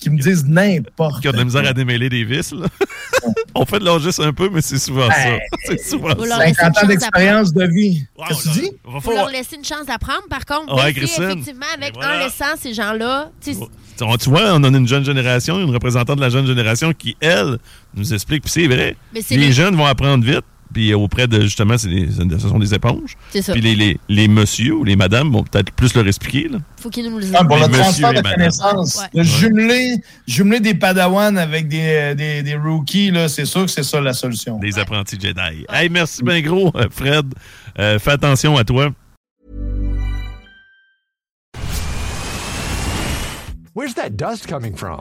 qui me disent n'importe Qui ont de la misère à démêler des vis. Là. On fait de l'orgisme un peu, mais c'est souvent ça. <laughs> C'est souvent ça. leur- 50 ans d'expérience de vie. Wow, Qu'est-ce que tu dis? va faut leur laisser une chance d'apprendre, par contre. Ouais, si, Christine. effectivement, avec voilà. en laissant ces gens-là, tu sais, Tu vois- on a une jeune génération, une représentante de la jeune génération qui, elle, nous explique, puis c'est vrai, Mais c'est les, les- jeunes vont apprendre vite, puis auprès de, justement, des- ce sont des éponges. c'est ça. Puis les, les, les messieurs ou les madames vont peut-être plus leur expliquer. Là. faut qu'ils nous le Ah, pour Les le transfert de connaissances. Ouais. De jumeler, jumeler des padawans avec des, des, des rookies, là, c'est sûr que c'est ça la solution. Des apprentis Jedi. Hey, merci bien gros, euh, Fred. Euh, fais attention à toi. Where's that dust coming from?